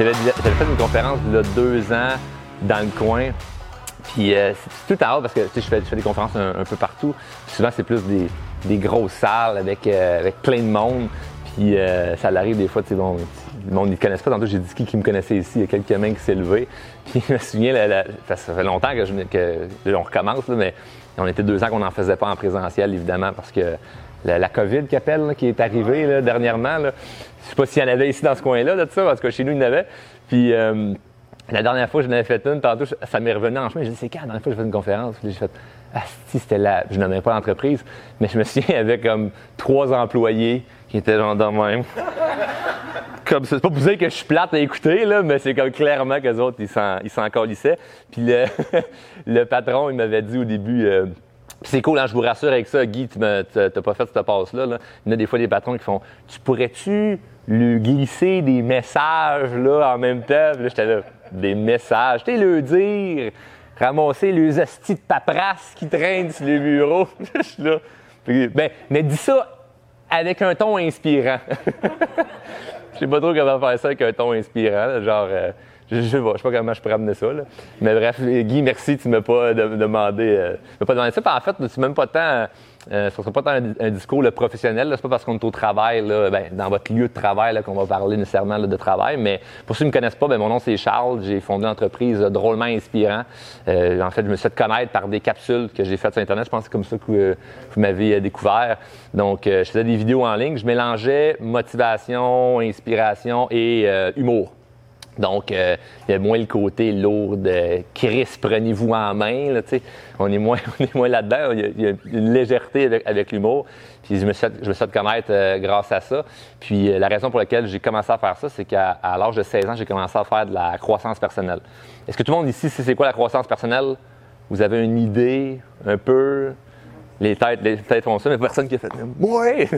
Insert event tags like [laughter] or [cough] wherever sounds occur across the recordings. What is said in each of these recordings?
J'avais fait une conférence il y a deux ans dans le coin. Puis euh, c'est tout à l'heure parce que je fais, je fais des conférences un, peu partout. souvent, c'est plus des, des, grosses salles avec, euh, avec plein de monde. Puis euh, ça arrive des fois, tu sais, bon, le monde ne connaissent pas. Tantôt, j'ai dit qui, qui me connaissait ici. Il y a quelques mains qui s'est levé. [laughs] Puis je me souviens, ça fait longtemps que, je, que on recommence, mais on était deux ans qu'on n'en faisait pas en présentiel, évidemment, parce que la, COVID qui appelle, qui est arrivée là, dernièrement. Là. Je sais pas s'il y en avait ici dans ce coin-là, de ça, parce que chez nous, il y en avait. Puis euh, la dernière fois, j'en avais fait une, tantôt, ça m'est revenu en chemin. J'ai dit, c'est quand la dernière fois que j'ai fait une conférence? J'ai fait, ah, si, c'était là. Je n'aimais pas l'entreprise, mais je me souviens, avec comme trois employés qui étaient genre dans même. [laughs] comme c'est pas pour dire que je suis plate à écouter, là, mais c'est comme clairement qu'eux autres, ils s'en, ils s'en Puis le, [laughs] le patron, il m'avait dit au début, euh, c'est cool, hein, je vous rassure avec ça, Guy, tu n'as pas fait cette passe-là. Là. Il y a des fois des patrons qui font Tu pourrais-tu lui glisser des messages là, en même temps? là, j'étais là, des messages. Tu le dire, ramasser les astis de paperasse qui traînent sur les bureaux. [laughs] je suis là. Ben, mais dis ça avec un ton inspirant. [laughs] Je sais pas trop comment faire ça avec un ton inspirant, genre. Euh, je, ne sais pas comment je pourrais amener ça. Là. Mais bref, Guy, merci, tu m'as pas demandé, euh, pas demandé ça. en fait, c'est même pas tant, euh, ce sera pas tant un, discours le professionnel. C'est pas parce qu'on est au travail, là, ben, dans votre lieu de travail, qu'on va parler nécessairement de travail. Mais pour ceux qui ne me connaissent pas, ben, mon nom c'est Charles. J'ai fondé une entreprise drôlement inspirant. Euh, en fait, je me suis fait connaître par des capsules que j'ai faites sur Internet. Je pense que c'est comme ça que euh, vous m'avez découvert. Donc, je faisais des vidéos en ligne. Je mélangeais motivation, inspiration et humour. Donc, euh, il y a moins le côté lourd de Chris, prenez-vous en main. Là, on est moins, [laughs] on est moins là-dedans. Il, y a, une légèreté avec, l'humour. Puis je me suis fait, je me suis connaître euh, grâce à ça. Puis euh, la raison pour laquelle j'ai commencé à faire ça, c'est qu'à l'âge de 16 ans, j'ai commencé à faire de la croissance personnelle. Est-ce que tout le monde ici sait c'est quoi la croissance personnelle? Vous avez une idée un peu? Les têtes, les têtes font ça, mais personne qui a fait « Ouais! »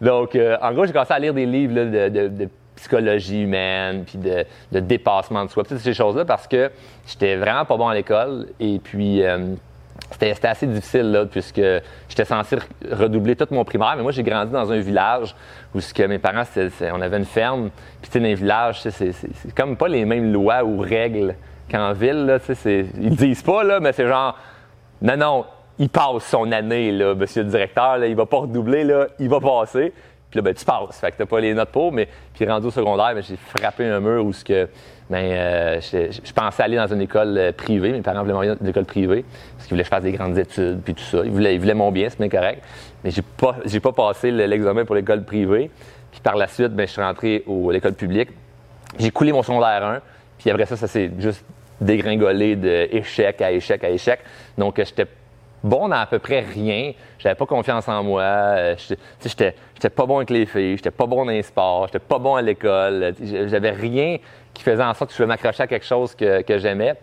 Donc, en gros, j'ai commencé à lire des livres de, de, de psychologie humaine, puis de, dépassement de soi, toutes ces choses-là, parce que j'étais vraiment pas bon à l'école. Et puis, euh, c'était assez difficile, là, puisque j'étais censé redoubler tout mon primaire. Mais moi, j'ai grandi dans un village où ce que mes parents, on avait une ferme. Puis, tu sais, dans les villages, c'est comme pas les mêmes lois ou règles qu'en ville, là. Ils disent pas, là, mais c'est genre, non, non, il passe son année, là, monsieur le directeur, là, il va pas redoubler, là, il va passer. Puis là, ben, tu passes. Fait que t'as pas les notes pour, mais puis rendu au secondaire, ben, j'ai frappé un mur où ce que, ben, euh, je, pensais aller dans une école euh, privée. Mes parents voulaient m'envoyer dans une école privée parce qu'ils voulaient que je fasse des grandes études puis tout ça. Ils voulaient, mon bien, c'est bien correct. Mais j'ai pas, pas passé l'examen pour l'école privée. Puis par la suite, ben, je suis rentré à l'école publique. J'ai coulé mon secondaire 1. Puis après ça, ça s'est juste dégringolé d'échec à échec à échec. Donc, j'étais bon à peu près rien. J'avais pas confiance en moi. Euh, j'étais, pas bon avec les filles. J'étais pas bon dans les sports. J'étais pas bon à l'école. J'avais rien qui faisait en sorte que je pouvais m'accrocher à quelque chose que, j'aimais.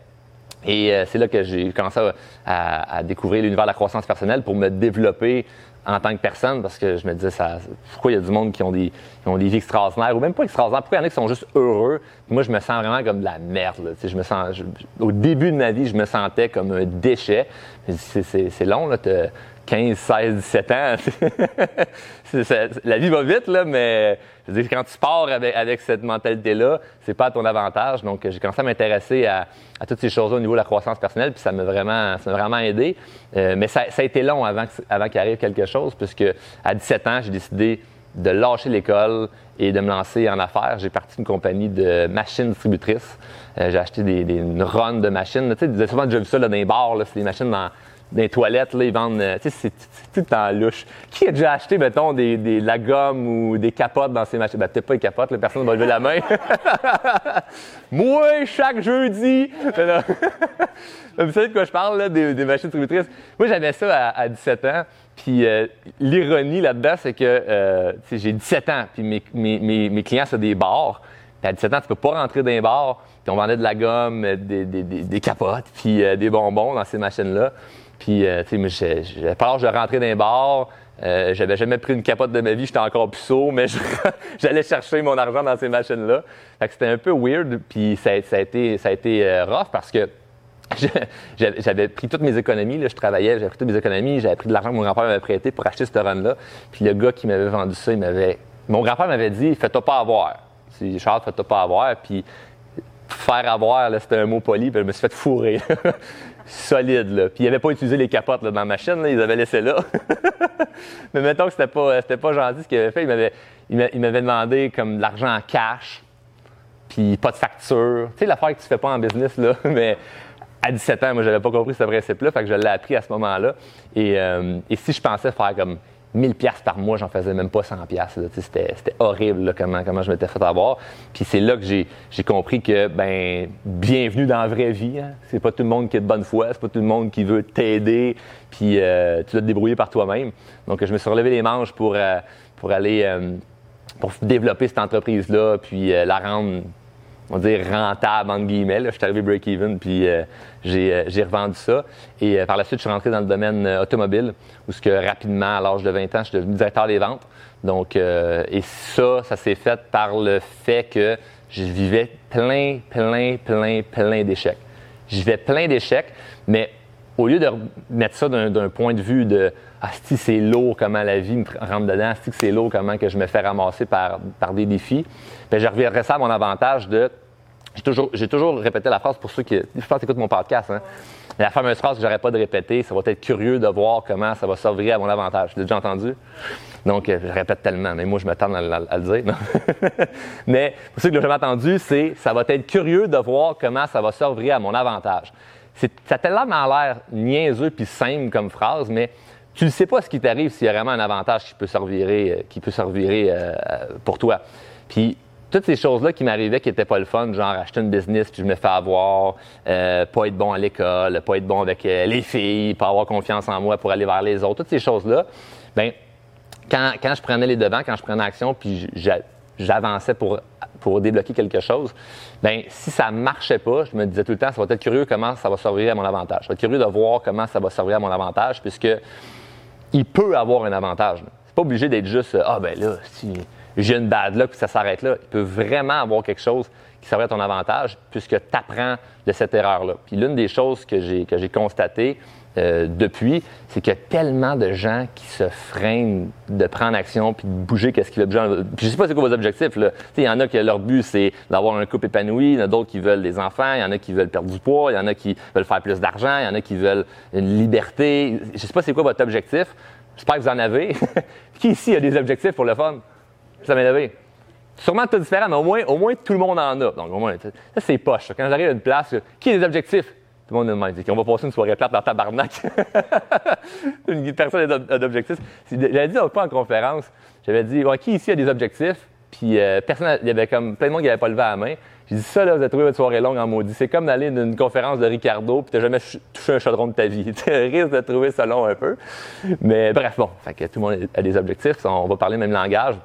Et euh, c'est là que j'ai commencé à découvrir l'univers de la croissance personnelle pour me développer en tant que personne parce que je me disais ça, pourquoi il y a du monde qui ont des, qui ont des vies extraordinaires ou même pas extraordinaires pourquoi il y en a qui sont juste heureux? Moi je me sens vraiment comme de la merde là. je me sens au début de ma vie je me sentais comme un déchet c'est long là 15, 16, 17 ans. [laughs] la vie va vite, là, mais je veux dire, quand tu pars avec, cette mentalité-là, c'est pas à ton avantage. Donc, j'ai commencé à m'intéresser à, toutes ces choses-là au niveau de la croissance personnelle, puis ça m'a vraiment, vraiment aidé. Euh, mais ça, a été long avant, avant qu'il arrive quelque chose, puisque à 17 ans, j'ai décidé de lâcher l'école et de me lancer en affaires. J'ai parti d'une compagnie de machines distributrices. Euh, j'ai acheté des, une run de machines. Tu sais, souvent déjà vu ça dans les bars, c'est des machines dans des toilettes, là, ils vendent. Euh, tu sais, c'est tout temps louche. Qui a déjà acheté, mettons, des, des, de la gomme ou des capotes dans ces machines? Ben, peut-être pas les capotes, là, personne ne va lever la main. [laughs] Moi, chaque jeudi! [laughs] Vous savez de quoi je parle, là, des, des machines distributrices? Moi, j'avais ça à, 17 ans. Puis euh, l'ironie là-dedans, c'est que euh, j'ai 17 ans, puis mes, mes, mes, clients, c'est des bars. Puis à 17 ans, tu peux pas rentrer dans les bars. Puis on vendait de la gomme, des, des, des capotes, puis des bonbons dans ces machines-là. Puis, euh, tu sais, j'avais pas l'âge de rentrer dans les bars. Euh, j'avais jamais pris une capote de ma vie, j'étais encore puceau, mais [laughs] j'allais chercher mon argent dans ces machines-là. Fait que c'était un peu weird, puis ça, a été, ça a été euh, rough parce que [laughs] j'avais pris toutes mes économies, là, je travaillais, j'avais pris toutes mes économies, j'avais pris de l'argent que mon grand-père m'avait prêté pour acheter ce run-là. Puis le gars qui m'avait vendu ça, il m'avait. Mon grand-père m'avait dit Fais-toi pas avoir. Charles, fais-toi pas avoir. Puis faire avoir, c'était un mot poli, puis je me suis fait fourrer. [laughs] Solide, là. Puis il avait pas utilisé les capotes dans la machine, là, ils avaient laissé là. [laughs] Mais mettons que c'était pas, pas gentil ce qu'il avait fait. Il m'avait, demandé comme de l'argent en cash, puis pas de facture. Tu sais, l'affaire que tu fais pas en business, là. [laughs] Mais à 17 ans, moi, j'avais pas compris ce principe-là, fait que je l'ai appris à ce moment-là. Et, euh, et si je pensais faire comme 1000 pièces par mois, j'en faisais même pas 100 pièces. C'était, horrible comment, comment je m'étais fait avoir. Puis c'est là que j'ai, compris que ben bienvenue dans la vraie vie. Hein. C'est pas tout le monde qui est de bonne foi, c'est pas tout le monde qui veut t'aider, puis euh, tu dois te débrouiller par toi-même. Donc je me suis relevé les manches pour euh, pour aller euh, pour développer cette entreprise-là, puis la rendre on va dire, rentable, entre guillemets. Je suis arrivé break-even, puis euh, euh, j'ai, revendu ça. Et euh, par la suite, je suis rentré dans le domaine automobile, où ce que rapidement, à l'âge de 20 ans, je suis devenu directeur des ventes. Donc, et ça, ça s'est fait par le fait que je vivais plein, plein, plein, plein d'échecs. Je vivais plein d'échecs, mais au lieu de mettre ça d'un, point de vue de ah, si c'est lourd comment la vie me rentre dedans, si c'est lourd comment que je me fais ramasser par, par des défis, bien, je reviendrai ça à mon avantage de j'ai toujours, j'ai toujours répété la phrase pour ceux qui, je pense, écoutent mon podcast. Hein. La fameuse phrase que j'arrête pas de répéter, ça va être curieux de voir comment ça va servir à mon avantage. L'as déjà entendu? Donc, euh, je répète tellement, mais moi, je m'attends à, à, le dire. [laughs] mais pour ceux qui l'ont jamais entendu, c'est ça va être curieux de voir comment ça va servir à mon avantage. C'est, ça a tellement l'air niaiseux puis simple comme phrase, mais tu ne sais pas ce qui t'arrive s'il y a vraiment un avantage qui peut servir, euh, qui peut servir euh, pour toi. Puis toutes ces choses-là qui m'arrivaient qui n'étaient pas le fun, genre acheter une business puis je me fais avoir, euh, pas être bon à l'école, pas être bon avec euh, les filles, pas avoir confiance en moi pour aller vers les autres, toutes ces choses-là, ben quand, quand je prenais les devants, quand je prenais action puis j'avançais pour pour débloquer quelque chose, ben si ça marchait pas, je me disais tout le temps, ça va être curieux comment ça va servir à mon avantage. Je vais être curieux de voir comment ça va servir à mon avantage puisque il peut avoir un avantage. C'est pas obligé d'être juste ah ben là si j'ai une bad luck, puis ça s'arrête là. Il peut vraiment avoir quelque chose qui serait ton avantage puisque tu apprends de cette erreur-là. Puis l'une des choses que j'ai, que j'ai constatées euh, depuis, c'est qu'il y a tellement de gens qui se freinent de prendre action puis de bouger qu'est-ce qu'ils veulent. Puis je sais pas c'est quoi vos objectifs. Là. Il y en a qui leur but c'est d'avoir un couple épanoui, il y en a d'autres qui veulent des enfants, il y en a qui veulent perdre du poids, il y en a qui veulent faire plus d'argent, il y en a qui veulent une liberté. Je sais pas c'est quoi votre objectif. J'espère que vous en avez. [laughs] qui ici a des objectifs pour le fun? ça m'est levé. Sûrement tout différent, mais au moins, au moins tout le monde en a. Donc, au moins, ça, c'est poche. Quand j'arrive à une place, qui a des objectifs? Tout le monde qu'on va passer une soirée plate dans tabarnak. [laughs] une personne n'a d'objectifs. J'avais dit l'autre fois en conférence, j'avais dit, qui ici a des objectifs? Puis euh, personne, il y avait comme plein de monde qui n'avait pas levé la main. J'ai dit, ça, là, vous avez trouvé votre soirée longue en maudit. C'est comme d'aller d'une conférence de Ricardo, puis t'as jamais touché un chaudron de ta vie. [laughs] tu risques de trouver ça long un peu. Mais bref, bon, fait que tout le monde a des objectifs. On va parler le même langage.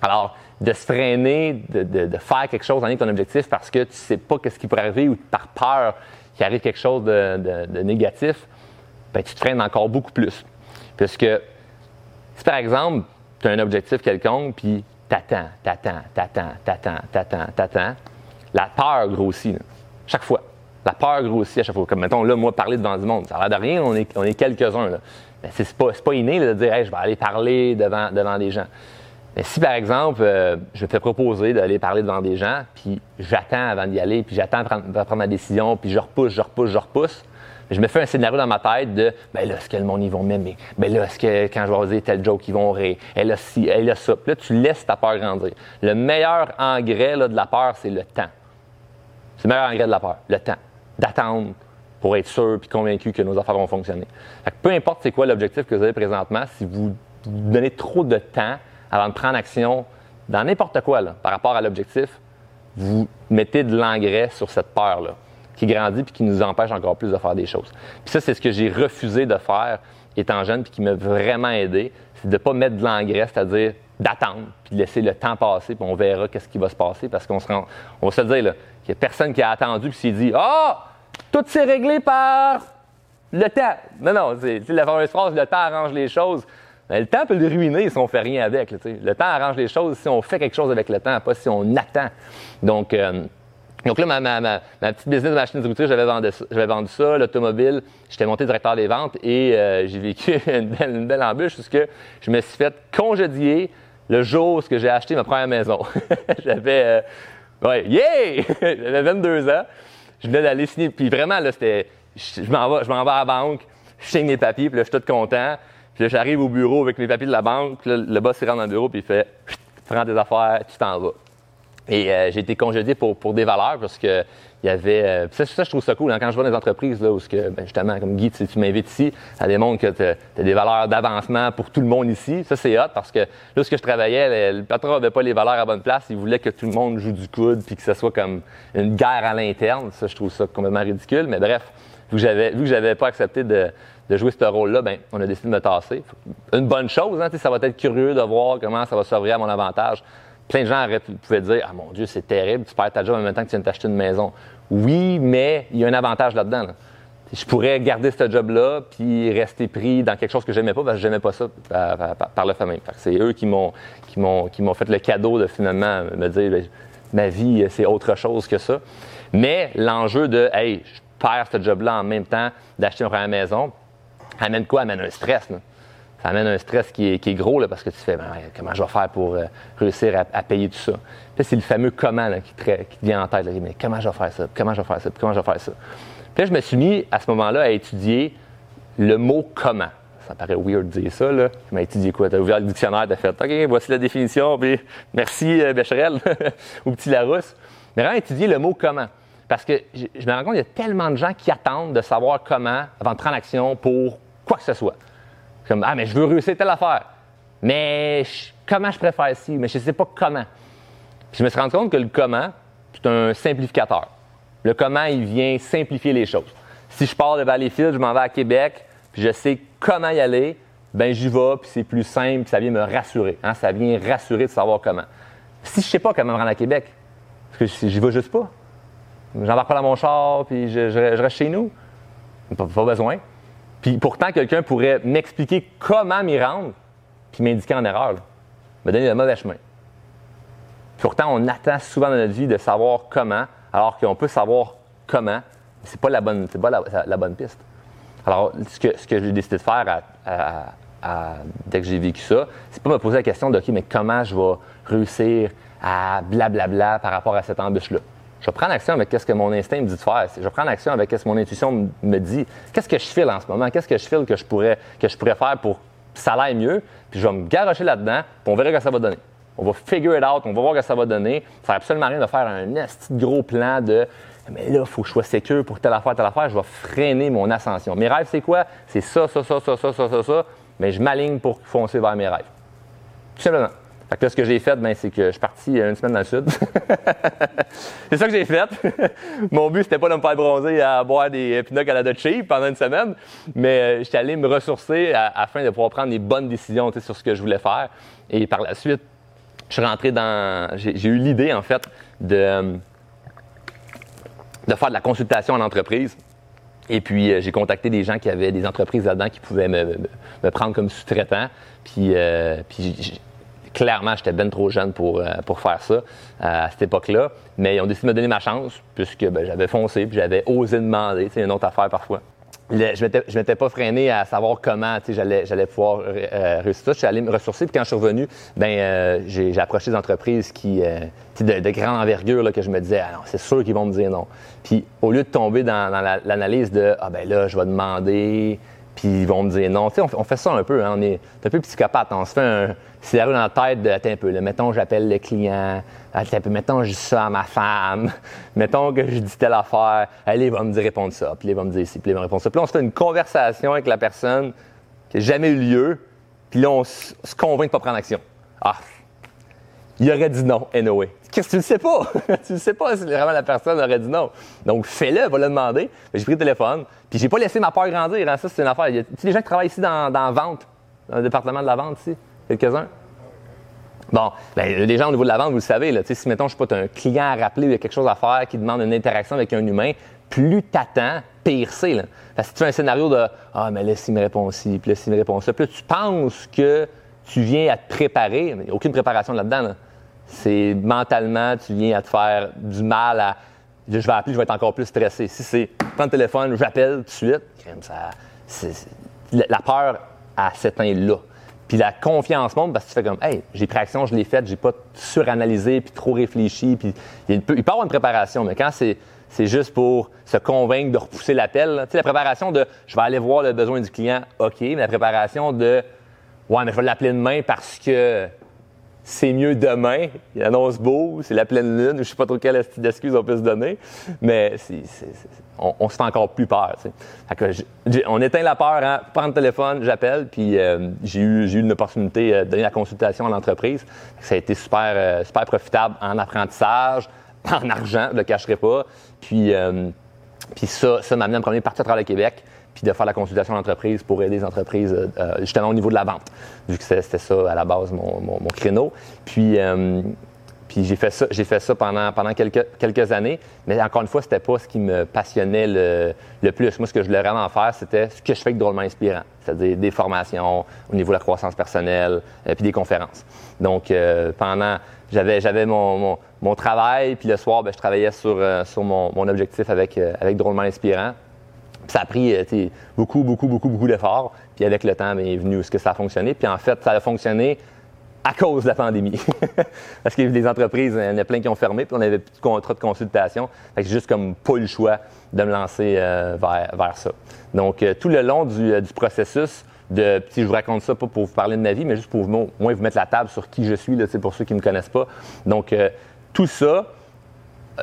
Alors, de se freiner, de, faire quelque chose en ligne ton objectif parce que tu sais pas ce qui pourrait arriver ou par peur qu'il arrive quelque chose de, négatif, ben, tu te freines encore beaucoup plus. Puisque si par exemple, tu as un objectif quelconque, puis t'attends, t'attends, t'attends, t'attends, t'attends, t'attends, la peur grossit. Chaque fois. La peur grossit à chaque fois. Comme mettons, là, moi, parler devant du monde. Ça a l'air de rien, on est, quelques-uns. Mais c'est pas, pas inné de dire je vais aller parler devant, devant des gens. Mais si, par exemple, euh, je me fais proposer d'aller parler devant des gens, puis j'attends avant d'y aller, puis j'attends de prendre, ma décision, puis je repousse, je repousse, je repousse, je me fais un scénario dans ma tête de ben là, est-ce que le monde, ils vont m'aimer? Ben là, est-ce que quand je vais oser tel joke, ils vont rire? Elle a ci, elle a ça. Puis là, tu laisses ta peur grandir. Le meilleur engrais de la peur, c'est le temps. C'est le meilleur engrais de la peur, le temps. D'attendre pour être sûr puis convaincu que nos affaires vont fonctionner. peu importe c'est quoi l'objectif que vous avez présentement, si vous donnez trop de temps avant de prendre action dans n'importe quoi par rapport à l'objectif, vous mettez de l'engrais sur cette peur-là qui grandit puis qui nous empêche encore plus de faire des choses. Puis ça, c'est ce que j'ai refusé de faire étant jeune puis qui m'a vraiment aidé, c'est de ne pas mettre de l'engrais, c'est-à-dire d'attendre puis de laisser le temps passer puis on verra qu'est-ce qui va se passer parce qu'on se rend, on va se dire qu'il n'y a personne qui a attendu puis s'est dit ah tout s'est réglé par le temps. Non non, c'est la fameuse phrase le temps arrange les choses. Ben, le temps peut le ruiner si on fait rien avec. le temps arrange les choses si on fait quelque chose avec le temps, pas si on attend. Donc, euh, donc là, ma, ma, ma, petite business de machine de j'avais vendu, j'avais vendu ça, l'automobile. J'étais monté directeur des ventes et euh, j'ai vécu [laughs] une belle, une belle embûche parce que je me suis fait congédier le jour où j'ai acheté ma première maison. [laughs] j'avais, euh, ouais, yeah! [laughs] j'avais 22 ans. Je venais d'aller signer. Puis vraiment, là, c'était, je, m'en vais, je m'en vais à la banque, je signe mes papiers, puis là, je suis tout content. Puis là, j'arrive au bureau avec mes papiers de la banque, là, le boss, il rentre dans le bureau, puis il fait, prends tes affaires, tu t'en vas. Et euh, j'ai été congédié pour, pour des valeurs parce que il y avait. Euh, ça, ça, je trouve ça cool. Hein, quand je vois dans les entreprises là, où que, ben, justement, comme Guy, tu, m'invites ici, ça démontre que tu as, des valeurs d'avancement pour tout le monde ici. Ça, c'est hot parce que là, ce que je travaillais, le, patron n'avait pas les valeurs à bonne place. Il voulait que tout le monde joue du coude puis que ce soit comme une guerre à l'interne. Ça, je trouve ça complètement ridicule. Mais bref, vu que j'avais pas accepté de, de jouer ce rôle-là, ben, on a décidé de me tasser. Une bonne chose, hein, ça va être curieux de voir comment ça va s'ouvrir à mon avantage plein de gens pouvaient dire Ah mon Dieu, c'est terrible, tu perds ta job en même temps que tu viens de t'acheter une maison. Oui, mais il y a un avantage là-dedans. Je pourrais garder ce job-là puis rester pris dans quelque chose que j'aimais pas parce que j'aimais pas ça par, le fait. C'est eux qui m'ont qui m'ont qui m'ont fait le cadeau de finalement me dire ben, ma vie c'est autre chose que ça. Mais l'enjeu de hey, je perds ce job-là en même temps d'acheter une première maison amène quoi? Amène un stress. Là ça amène un stress qui est, gros là, parce que tu fais ben, comment je vais faire pour euh, réussir à, payer tout ça? Puis c'est le fameux comment qui, te, vient en tête. mais comment je vais faire ça? Comment je vais faire ça? Comment je vais faire ça? Puis là, je me suis mis à ce moment-là à étudier le mot comment. Ça paraît weird de dire ça, là. Tu m'as étudié quoi? Tu as ouvert le dictionnaire, tu as fait OK, voici la définition, puis merci euh, [laughs] ou Petit Larousse. Mais vraiment étudier le mot comment. Parce que je me rends compte qu'il y a tellement de gens qui attendent de savoir comment avant de prendre action pour quoi que ce soit. Comme, ah, mais je veux réussir telle affaire. Mais comment je préfère ici? Mais je ne sais pas comment. je me suis rendu compte que le comment, c'est un simplificateur. Le comment, il vient simplifier les choses. Si je pars de Valleyfield, je m'en vais à Québec, puis je sais comment y aller, ben j'y vais, puis c'est plus simple, puis ça vient me rassurer. Hein? Ça vient rassurer de savoir comment. Si je ne sais pas comment me rendre à Québec, parce que j'y vais juste pas, j'embarque pas dans mon char, puis je, reste chez nous, pas besoin. Pourtant, quelqu'un pourrait m'expliquer comment m'y rendre, puis m'indiquer en erreur, me donner le mauvais chemin. Pourtant, on attend souvent dans notre vie de savoir comment, alors qu'on peut savoir comment, mais c'est pas la bonne, c'est pas la, bonne piste. Alors, ce que, ce que j'ai décidé de faire dès que j'ai vécu ça, c'est pas me poser la question de OK, mais comment je vais réussir à blablabla par rapport à cette embûche-là? Je vais prendre action avec ce que mon instinct me dit de faire. Je vais prendre action avec ce que mon intuition me dit. Qu'est-ce que je file en ce moment? Qu'est-ce que je file que je pourrais, que je pourrais faire pour que ça aille mieux? Puis je vais me garocher là-dedans, puis on verra que ça va donner. On va figure it out, on va voir que ça va donner. Ça sert absolument rien de faire un petit gros plan de mais là, il faut que je sois sécure pour telle affaire, telle affaire. Je vais freiner mon ascension. Mes rêves, c'est quoi? C'est ça, ça, ça, ça, ça, ça, ça, ça. Mais je m'aligne pour foncer vers mes rêves. Tout simplement. Fait que là, ce que j'ai fait, ben, c'est que je suis parti une semaine dans le sud. [laughs] c'est ça que j'ai fait. [laughs] Mon but, c'était pas de me faire bronzer à boire des pinocs à la Dutch pendant une semaine, mais euh, j'étais allé me ressourcer afin de pouvoir prendre des bonnes décisions sur ce que je voulais faire. Et par la suite, je suis rentré dans. J'ai eu l'idée, en fait, de, de faire de la consultation en entreprise. Et puis, euh, j'ai contacté des gens qui avaient des entreprises là-dedans qui pouvaient me, me, prendre comme sous-traitant. Puis, euh, puis clairement, j'étais bien trop jeune pour, euh, pour faire ça euh, à cette époque-là. Mais ils ont décidé de me donner ma chance, puisque ben, j'avais foncé, puis j'avais osé demander. C'est une autre affaire parfois. je m'étais pas freiné à savoir comment j'allais, j'allais pouvoir euh, réussir ça. Je suis allé me ressourcer, puis quand je suis revenu, ben, j'ai, approché des entreprises qui, de, de, grande envergure là, que je me disais, ah c'est sûr qu'ils vont me dire non. Puis au lieu de tomber dans, l'analyse de, ah ben là, je vais demander, puis ils vont me dire non. Tu sais, on, fait ça un peu, hein, on est un peu psychopathe. On se fait un scénario dans la tête de, attends un peu, là, mettons, j'appelle le client, attends un peu, mettons, je dis ça à ma femme, [laughs] mettons que je dis telle affaire, elle, il va me dire répondre ça, puis il va me dire ci, puis il va me répondre ça. Puis là, on se fait une conversation avec la personne qui n'a jamais eu lieu, puis là, on se convainc de pas prendre action. Ah, il aurait dit non, anyway. Qu'est-ce que tu ne sais pas? [laughs] tu ne sais pas si vraiment la personne aurait dit non. Donc, fais-le, va le demander. J'ai pris le téléphone, puis j'ai pas laissé ma peur grandir. Hein. Ça, c'est une affaire. Il y a des gens qui travaillent ici dans, dans la vente, dans le département de la vente ici. Quelques-uns? Bon, ben, les gens au niveau de la vente, vous le savez, là, si mettons, je suis pas un client à rappeler, il y a quelque chose à faire qui demande une interaction avec un humain, plus t'attends, pire c'est. Parce que tu fais un scénario de Ah, mais là, s'il me répond ci, puis là, s'il me répond ça, puis là, tu penses que tu viens à te préparer, il n'y a aucune préparation là-dedans. Là c'est mentalement, tu viens à te faire du mal à. Je vais appeler, je vais être encore plus stressé. Si c'est prends le téléphone, j'appelle tout de suite, ça, la peur, à s'éteint là. Puis la confiance monte parce que tu fais comme, hey, j'ai pris action, je l'ai faite, j'ai pas suranalysé puis trop réfléchi. Puis il, peut, y avoir une préparation, mais quand c'est c'est juste pour se convaincre de repousser l'appel. Tu sais, la préparation de je vais aller voir le besoin du client, OK, mais la préparation de ouais, mais je vais l'appeler demain parce que c'est mieux demain. Il annonce beau, c'est la pleine lune. Je sais pas trop quelle excuse on peut se donner, mais on, se fait encore plus peur. on éteint la peur, hein, prendre le téléphone, j'appelle, puis euh, j'ai eu, une opportunité euh, de donner la consultation à l'entreprise. Ça a été super, euh, super profitable en apprentissage, en argent, je ne le cacherai pas. Puis, puis ça, ça m'a amené à me promener partout à travers le Québec puis de faire la consultation d'entreprise pour aider les entreprises euh, euh, justement au niveau de la vente, vu que c'était ça à la base mon, mon, créneau. Puis, euh, puis j'ai fait ça, j'ai fait ça pendant, pendant quelques, quelques années, mais encore une fois, c'était pas ce qui me passionnait le, le plus. Moi, ce que je voulais vraiment faire, c'était ce que je fais de drôlement inspirant, c'est-à-dire des formations au niveau de la croissance personnelle, puis des conférences. Donc, pendant, j'avais, j'avais mon, mon, mon, travail, puis le soir, ben, je travaillais sur, sur mon, mon objectif avec, avec drôlement inspirant ça a pris euh, beaucoup, beaucoup, beaucoup, beaucoup d'efforts. Puis avec le temps, bien, est venu ce que ça a fonctionné. Puis en fait, ça a fonctionné à cause de la pandémie. [laughs] Parce que les entreprises, il y en a plein qui ont fermé, puis on n'avait plus de contrat de consultation. Fait que juste comme pas le choix de me lancer euh, vers, ça. Donc, euh, tout le long du, processus, de, je vous raconte ça pas pour vous parler de ma vie, mais juste pour moins vous mettre la table sur qui je suis, là, pour ceux qui ne me connaissent pas. Donc, tout ça,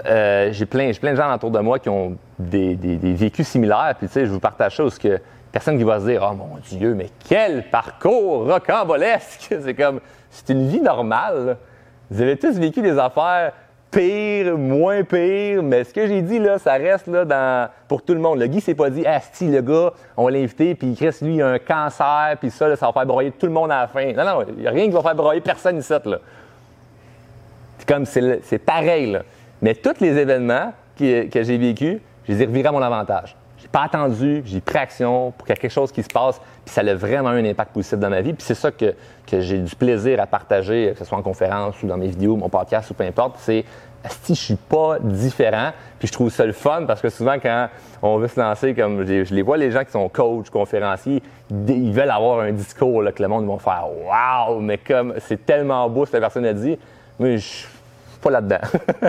euh, j'ai plein, plein de gens autour de moi qui ont des, vécus similaires. Puis, tu sais, je vous partage ça parce que personne qui va se dire Oh mon Dieu, mais quel parcours rocambolesque! [laughs] C'est comme, c'est une vie normale. Vous avez tous vécu des affaires pires, moins pires, mais ce que j'ai dit, là, ça reste là, dans, pour tout le monde. Le Guy s'est pas dit, ah, si, le gars, on l'a invité, puis Chris, lui, il a un cancer, puis ça, ça va faire broyer tout le monde à la fin. Non, non, il n'y a rien qui va faire broyer personne ici, là. C'est comme, c'est pareil, là. Mais tous les événements que j'ai vécus, je les ai revirés à mon avantage. J'ai pas attendu, j'ai pris action pour qu'il y ait quelque chose qui se passe, puis ça a vraiment eu un impact positif dans ma vie. Puis c'est ça que, j'ai du plaisir à partager, que ce soit en conférence ou dans mes vidéos, mon podcast ou peu importe. C'est si je suis pas différent, puis je trouve ça le fun parce que souvent quand on veut se lancer, comme je les vois les gens qui sont coachs, conférenciers, ils veulent avoir un discours là, que le monde va faire waouh, mais comme c'est tellement beau ce que la personne a dit, mais je pas là-dedans.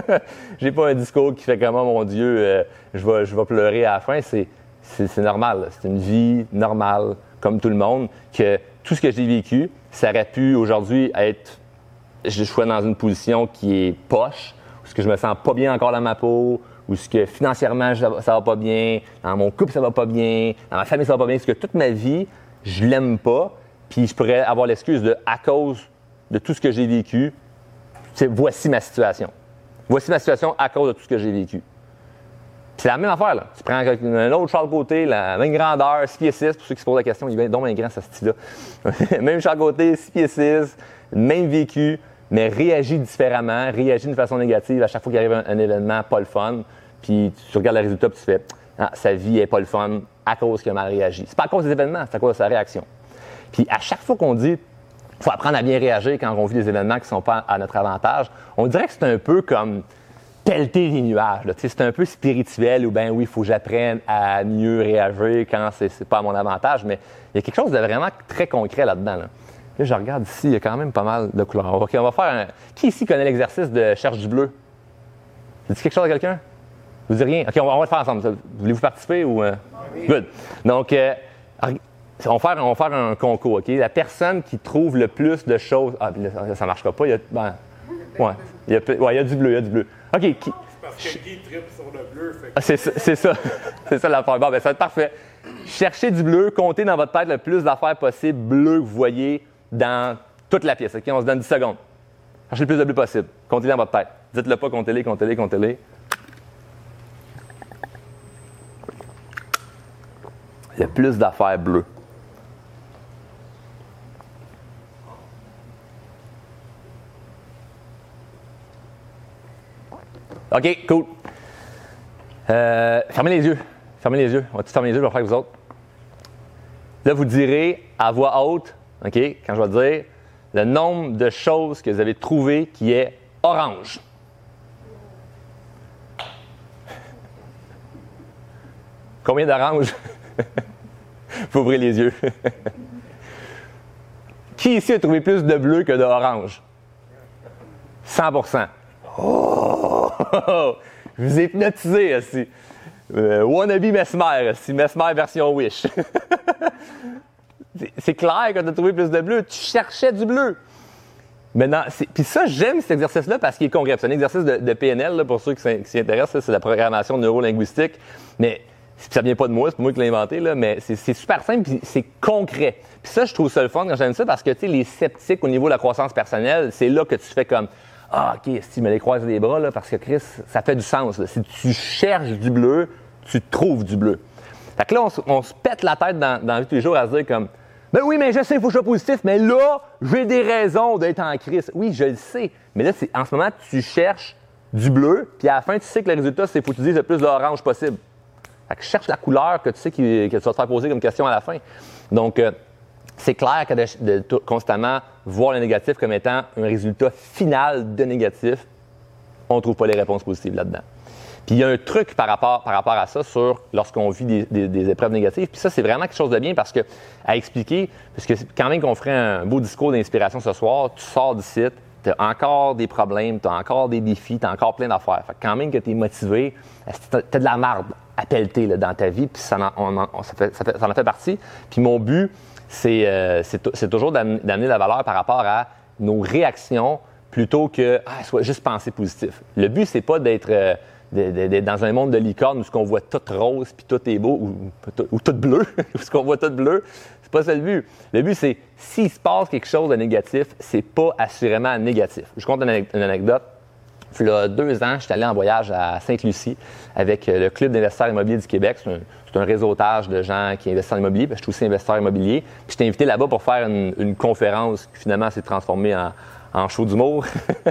[laughs] j'ai pas un discours qui fait comment, oh mon Dieu, euh, je, vais, je vais pleurer à la fin. C'est, c'est, normal. C'est une vie normale, comme tout le monde, que tout ce que j'ai vécu, ça aurait pu aujourd'hui être. Je suis dans une position qui est poche, où ce que je me sens pas bien encore dans ma peau, ou ce que financièrement ça va, va pas bien, dans mon couple ça va pas bien, dans ma famille ça va pas bien, parce que toute ma vie, je l'aime pas, puis je pourrais avoir l'excuse de à cause de tout ce que j'ai vécu, c'est voici ma situation. Voici ma situation à cause de tout ce que j'ai vécu. C'est la même affaire, là. Tu prends un autre char de côté, la même grandeur, 6 pieds 6, pour ceux qui se posent la question, il est donc un grand, ce style-là. [laughs] même char de côté, 6 pieds 6, même vécu, mais réagit différemment, réagit d'une façon négative à chaque fois qu'il arrive un, événement pas le fun. Puis tu regardes le résultat, puis tu fais, ah, sa vie est pas le fun à cause qu'il a mal réagi. C'est pas à cause des événements, c'est à cause de sa réaction. Puis à chaque fois qu'on dit, faut apprendre à bien réagir quand on vit des événements qui ne sont pas à notre avantage. On dirait que c'est un peu comme pelleter les nuages. C'est un peu spirituel ou bien oui, il faut que j'apprenne à mieux réagir quand c'est n'est pas à mon avantage, mais il y a quelque chose de vraiment très concret là-dedans. Là. je regarde ici, il y a quand même pas mal de couleurs. OK, on va faire un... Qui ici connaît l'exercice de cherche du bleu? Ça dit quelque chose à quelqu'un? Vous dites rien? OK, on va, le faire ensemble. Voulez-vous participer ou... Euh? Good. Donc, euh, on va, faire, faire un concours, OK? La personne qui trouve le plus de choses. Ah, ça ne marchera pas. Il y a, ben, ouais, il y a, ouais, il y a du bleu, il y a du bleu. OK. Qui, parce que Guy tripe sur le bleu. Ah, c'est ça. C'est ça, [laughs] ça l'affaire. Bon, ben, ça va être parfait. Cherchez du bleu, comptez dans votre tête le plus d'affaires possible bleu que vous voyez dans toute la pièce. OK? On se donne 10 secondes. Cherchez le plus de bleu possible. Comptez dans votre tête. Dites-le pas, comptez-les, comptez-les, comptez-les. A plus d'affaires bleues. OK, cool. Euh, fermez les yeux. Fermez les yeux. On va tous fermer les yeux, je vais faire avec vous autres. Là, vous direz à voix haute, OK, quand je vais dire le nombre de choses que vous avez trouvées qui est orange. Combien d'oranges? [laughs] Vous ouvrez les yeux. [laughs] Qui ici a trouvé plus de bleu que d'orange? 100 Oh! Je vous ai hypnotisé aussi. Euh, wannabe Mesmer, si Mesmer version Wish. [laughs] c'est clair tu as trouvé plus de bleu. Tu cherchais du bleu. Maintenant, puis ça, j'aime cet exercice-là parce qu'il est concret. C'est un exercice de, PNL, pour ceux qui s'y intéressent, c'est la programmation neurolinguistique. Mais ça vient pas de moi, c'est moi qui l'ai inventé, mais c'est super simple puis c'est concret. Puis ça, je trouve ça le fun quand j'aime ça parce que, tu sais, les sceptiques au niveau de la croissance personnelle, c'est là que tu fais comme, ah, OK, si me les croises les bras, parce que Chris, ça fait du sens. Si tu cherches du bleu, tu trouves du bleu. Fait que là, on, se pète la tête dans, tous les jours à se dire comme, ben oui, mais je sais, il faut que je sois positif, mais là, j'ai des raisons d'être en crise. Oui, je le sais. Mais là, en ce moment, tu cherches du bleu, puis à la fin, tu sais que le résultat, c'est qu'il faut que tu dises le plus d'orange possible. Fait que cherche la couleur que tu sais que tu te faire poser comme question à la fin. Donc, euh, c'est clair que de, constamment voir le négatif comme étant un résultat final de négatif, on ne trouve pas les réponses positives là-dedans. Puis il y a un truc par rapport, par rapport à ça sur lorsqu'on vit des, épreuves négatives. Puis ça, c'est vraiment quelque chose de bien parce que à expliquer, parce que quand même qu'on ferait un beau discours d'inspiration ce soir, tu sors du site, tu as encore des problèmes, tu as encore des défis, tu as encore plein d'affaires. Fait quand même que tu es motivé, tu as de la marde à pelleter dans ta vie, puis ça en, ça, fait, ça, en fait partie. Puis mon but, c'est euh, toujours d'amener la valeur par rapport à nos réactions plutôt que ah, soit juste penser positif. Le but, c'est pas d'être euh, dans un monde de licorne où ce qu'on voit tout rose puis tout est beau ou, tout bleu, [laughs] où ce qu'on voit tout bleu, c'est pas ça le but. Le but c'est s'il se passe quelque chose de négatif, c'est pas assurément négatif. Je compte une, anecdote. Y a deux ans, j'étais allé en voyage à Sainte-Lucie avec euh, le Club d'investisseurs immobiliers du Québec. C'est un, réseautage de gens qui investissent en immobilier. je suis aussi investisseur immobilier. Puis j'étais invité là-bas pour faire une, conférence qui finalement s'est transformée en, show d'humour.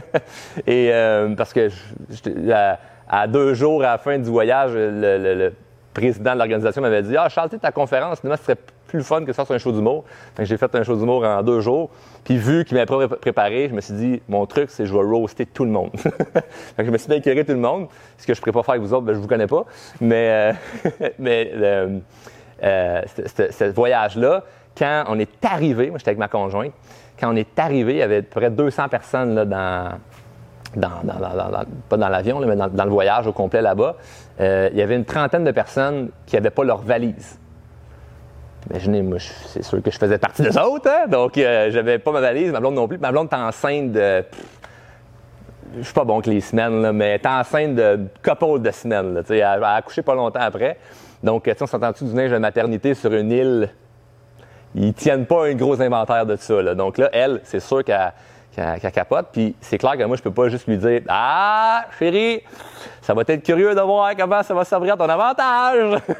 [laughs] Et euh, parce que je, à deux jours à la fin du voyage, le, président de l'organisation m'avait dit Ah, Charles, ta conférence, finalement, ce serait plus fun que ça sur un show d'humour. j'ai fait un show d'humour en deux jours. Puis vu qu'il m'avait préparé, je me suis dit Mon truc, c'est je vais roaster tout le monde. [laughs] je me suis bien écœuré tout le monde. Ce que je pourrais pas faire avec vous autres, ben, je ne vous connais pas. Mais, euh, [laughs] mais euh, euh, ce voyage-là, quand on est arrivé, moi j'étais avec ma conjointe, quand on est arrivé, il y avait à peu près 200 personnes là, dans, dans, pas dans l'avion, mais dans, le voyage au complet là-bas, il y avait une trentaine de personnes qui n'avaient pas leur valise. Imaginez, moi, c'est sûr que je faisais partie des autres, hein? donc euh, j'avais pas ma valise, ma blonde non plus. Ma blonde est enceinte de. je suis pas bon que les semaines, là, mais elle est enceinte de couple de semaines. Là, elle, elle a accouché pas longtemps après. Donc, on s'entend-tu du neige de maternité sur une île? Ils tiennent pas un gros inventaire de ça. Là. Donc là, elle, c'est sûr qu'elle qu'elle capote. Puis c'est clair que moi, je peux pas juste lui dire Ah, chérie, ça va être curieux de voir comment ça va servir à ton avantage. [laughs]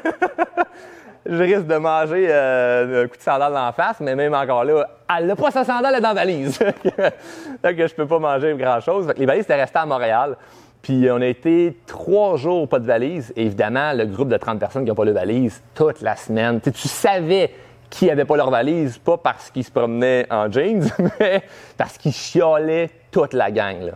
je risque de manger euh, un coup de sandale en face, mais même encore là, elle n'a pas sa sandale dans la valise. [laughs] Donc, je peux pas manger grand-chose. Les valises étaient restées à Montréal. Puis on a été trois jours pas de valise. Évidemment, le groupe de 30 personnes qui n'ont pas de valise toute la semaine. tu savais qui n'avaient pas leur valise, pas parce qu'ils se promenaient en jeans, [laughs] mais parce qu'ils chiolaient toute la gang.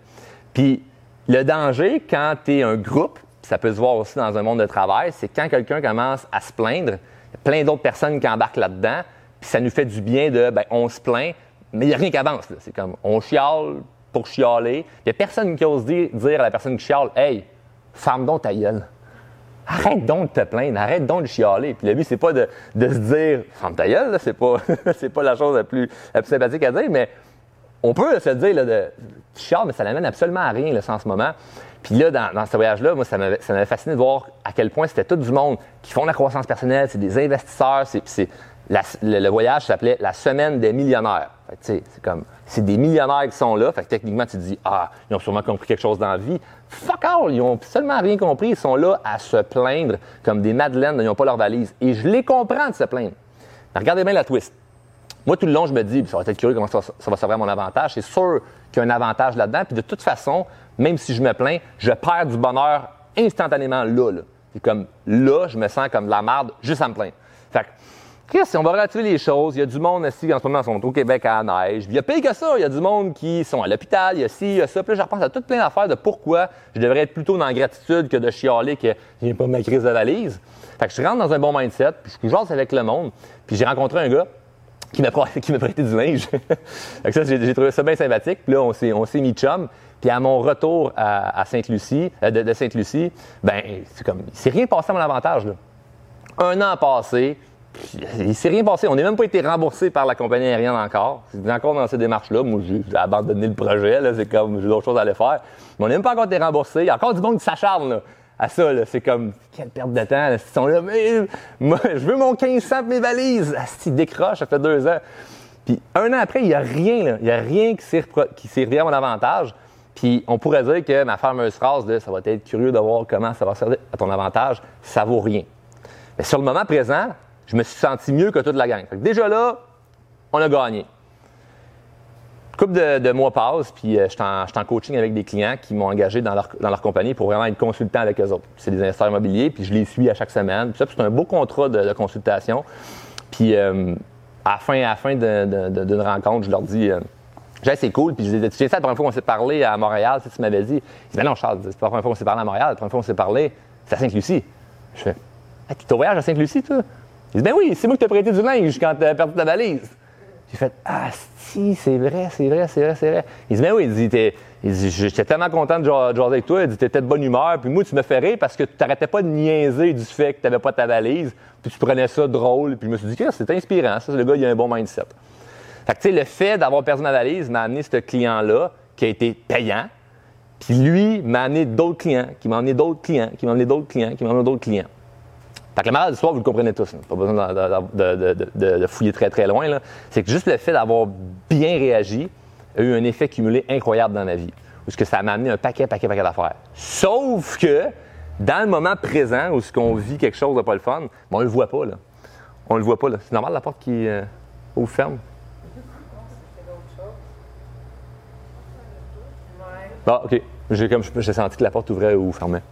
Puis le danger, quand tu es un groupe, ça peut se voir aussi dans un monde de travail, c'est quand quelqu'un commence à se plaindre, plein d'autres personnes qui embarquent là-dedans, puis ça nous fait du bien de, ben, on se plaint, mais il n'y a rien qui avance. C'est comme, on chiale pour chialer. Il n'y a personne qui ose dire, à la personne qui chiale, hey, ferme donc ta gueule. Arrête donc de te plaindre, arrête donc de chialer. Puis le but, c'est pas de, de, se dire, ferme ta gueule, c'est pas, [laughs] c'est pas la chose la plus, sympathique à dire, mais on peut se dire, là, de, tu mais ça n'amène absolument à rien, là, en ce moment. Puis là, dans, ce voyage-là, moi, ça m'avait, fasciné de voir à quel point c'était tout du monde qui font la croissance personnelle, c'est des investisseurs, c'est, c'est le, voyage s'appelait la semaine des millionnaires. c'est comme, c'est des millionnaires qui sont là. Fait que techniquement, tu te dis, ah, ils ont sûrement compris quelque chose dans la vie. Fuck all! Ils ont seulement rien compris. Ils sont là à se plaindre comme des madeleines, ils n'ont pas leur valise. Et je les comprends de se plaindre. regardez bien la twist. Moi, tout le long, je me dis, ça va être curieux comment ça, va servir à mon avantage. C'est sûr qu'il y a un avantage là-dedans. Puis de toute façon, même si je me plains, je perds du bonheur instantanément là. là. Comme là, je me sens comme de la merde juste à me plaindre. Fait que si on va relativiser les choses, il y a du monde ici en ce moment sont au Québec à la neige. Il y a pire que ça, il y a du monde qui sont à l'hôpital, il y a ci, il y a ça. Puis je repense à toutes plein d'affaires de pourquoi je devrais être plutôt dans la gratitude que de chialer que j'ai pas ma crise de valise. Fait que je rentre dans un bon mindset, puis je jase avec le monde. Puis j'ai rencontré un gars [laughs] qui m'a prêté, du linge. [laughs] Ça, j'ai, trouvé ça bien sympathique. Puis là, on s'est, on s'est mis chum. Puis à mon retour à, Sainte-Lucie, euh, de, Sainte-Lucie, ben, c'est comme, il s'est rien passé à mon avantage, là. Un an passé, il s'est rien passé. On n'a même pas été remboursé par la compagnie aérienne encore. C'est encore dans ces démarches-là. Moi, j'ai, abandonné le projet. C'est comme, j'ai d'autres choses à aller faire. Mais on n'a même pas encore été remboursé. Il y a encore du monde qui s'acharne, à ça. là. C'est comme, quelle perte de temps. là. Ils sont là, mais moi, je veux mon 1500 pour mes valises. Asti, décroche, ça fait deux ans. Puis un an après, il n'y a rien. là. Il n'y a rien qui s'est, à mon avantage. Puis on pourrait dire que ma fameuse phrase de ça va être curieux de voir comment ça va servir à ton avantage, ça vaut rien. Mais sur le moment présent, je me suis senti mieux que toute la gang. Fait que déjà là, on a gagné. Couple de, mois passent, puis euh, je suis en, coaching avec des clients qui m'ont engagé dans leur, dans leur compagnie pour vraiment être consultant avec eux autres. C'est des investisseurs immobiliers, puis je les suis à chaque semaine. Puis ça, c'est un beau contrat de, consultation. Puis euh, à la fin, à fin d'une rencontre, je leur dis euh, c'est cool. Puis je disais, tu sais, ça, la première fois qu'on s'est parlé à Montréal, tu tu m'avais dit. Ils disent, ben non, Charles, c'est pas la première fois qu'on s'est parlé à Montréal. La première fois qu'on s'est parlé, c'est à Sainte-Lucie. Je fais, ah, tu voyage à Sainte-Lucie, toi? Ils disent, ben oui, c'est moi qui t'ai prêté du linge quand t'as perdu ta valise. J'ai fait, ah, si, c'est vrai, c'est vrai, c'est vrai, c'est vrai. Ils disent, ben oui, il dit, il dit, j'étais tellement content de jouer avec toi. Il dit, t'étais de bonne humeur. Puis moi, tu me fais rire parce que tu t'arrêtais pas de niaiser du fait que t'avais pas ta valise. Puis tu prenais ça drôle. Puis je me suis dit, c'est inspirant. Ça, le gars, il a un bon mindset. Fait que, tu sais, le fait d'avoir perdu ma valise m'a amené ce client-là qui a été payant. Puis lui m'a amené d'autres clients, qui m'a amené d'autres clients, qui m'a amené d'autres clients, qui m'a amené d'autres clients. Fait que la morale de l'histoire, vous le comprenez tous. là. Pas besoin de, de- de- de- de- de fouiller très, très loin. C'est que juste le fait d'avoir bien réagi a eu un effet cumulé incroyable dans ma vie. Parce que ça m'a amené un paquet, paquet, paquet d'affaires. Sauf que, dans le moment présent, où ce qu'on vit quelque chose de pas le fun, ben, on le voit pas, là. On le voit pas, là. C'est normal, la porte qui euh, ouvre ferme. Ah, OK. J'ai comme j'ai senti que la porte ouvrait ou fermait.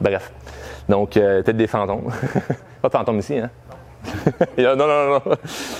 Bref. Donc, euh, peut-être des fantômes. [laughs] pas de fantômes ici, hein? [laughs] Non, non, non, non.